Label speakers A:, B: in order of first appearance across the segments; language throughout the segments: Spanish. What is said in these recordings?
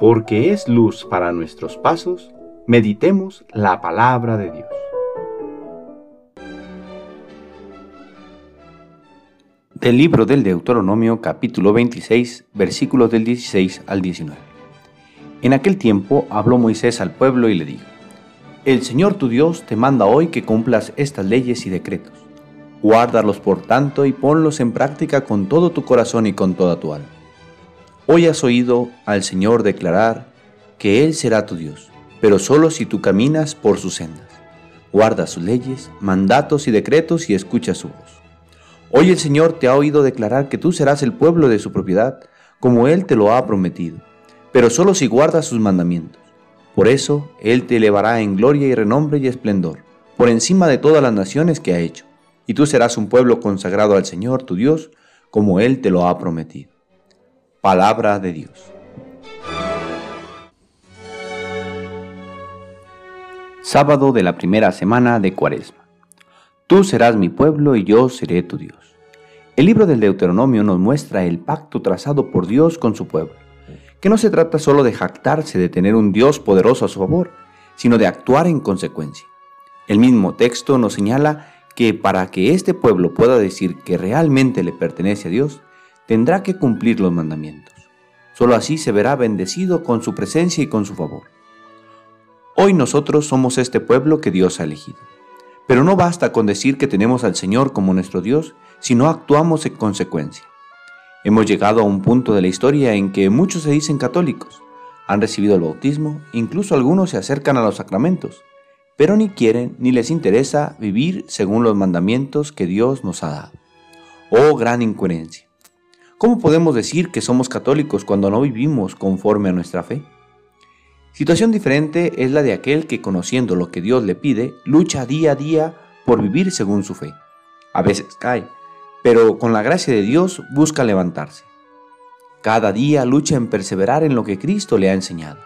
A: porque es luz para nuestros pasos, meditemos la palabra de Dios. Del libro del Deuteronomio capítulo 26 versículos del 16 al 19. En aquel tiempo habló Moisés al pueblo y le dijo, El Señor tu Dios te manda hoy que cumplas estas leyes y decretos. Guárdalos por tanto y ponlos en práctica con todo tu corazón y con toda tu alma. Hoy has oído al Señor declarar que Él será tu Dios, pero solo si tú caminas por sus sendas. Guarda sus leyes, mandatos y decretos y escucha su voz. Hoy el Señor te ha oído declarar que tú serás el pueblo de su propiedad, como Él te lo ha prometido pero solo si guardas sus mandamientos. Por eso Él te elevará en gloria y renombre y esplendor, por encima de todas las naciones que ha hecho, y tú serás un pueblo consagrado al Señor tu Dios, como Él te lo ha prometido. Palabra de Dios. Sábado de la primera semana de Cuaresma. Tú serás mi pueblo y yo seré tu Dios. El libro del Deuteronomio nos muestra el pacto trazado por Dios con su pueblo que no se trata solo de jactarse de tener un Dios poderoso a su favor, sino de actuar en consecuencia. El mismo texto nos señala que para que este pueblo pueda decir que realmente le pertenece a Dios, tendrá que cumplir los mandamientos. Solo así se verá bendecido con su presencia y con su favor. Hoy nosotros somos este pueblo que Dios ha elegido. Pero no basta con decir que tenemos al Señor como nuestro Dios si no actuamos en consecuencia. Hemos llegado a un punto de la historia en que muchos se dicen católicos, han recibido el bautismo, incluso algunos se acercan a los sacramentos, pero ni quieren ni les interesa vivir según los mandamientos que Dios nos ha dado. Oh gran incoherencia. ¿Cómo podemos decir que somos católicos cuando no vivimos conforme a nuestra fe? Situación diferente es la de aquel que conociendo lo que Dios le pide, lucha día a día por vivir según su fe. A veces cae, pero con la gracia de Dios busca levantarse. Cada día lucha en perseverar en lo que Cristo le ha enseñado.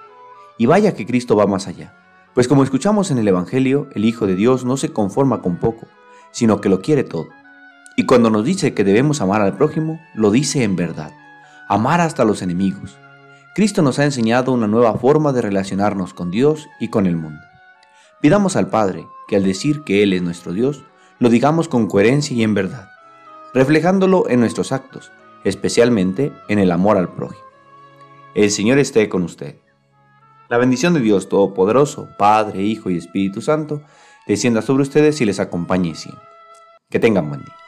A: Y vaya que Cristo va más allá, pues como escuchamos en el Evangelio, el Hijo de Dios no se conforma con poco, sino que lo quiere todo. Y cuando nos dice que debemos amar al prójimo, lo dice en verdad, amar hasta los enemigos. Cristo nos ha enseñado una nueva forma de relacionarnos con Dios y con el mundo. Pidamos al Padre que al decir que Él es nuestro Dios, lo digamos con coherencia y en verdad reflejándolo en nuestros actos, especialmente en el amor al prójimo. El Señor esté con usted. La bendición de Dios Todopoderoso, Padre, Hijo y Espíritu Santo, descienda sobre ustedes y les acompañe siempre. Que tengan buen día.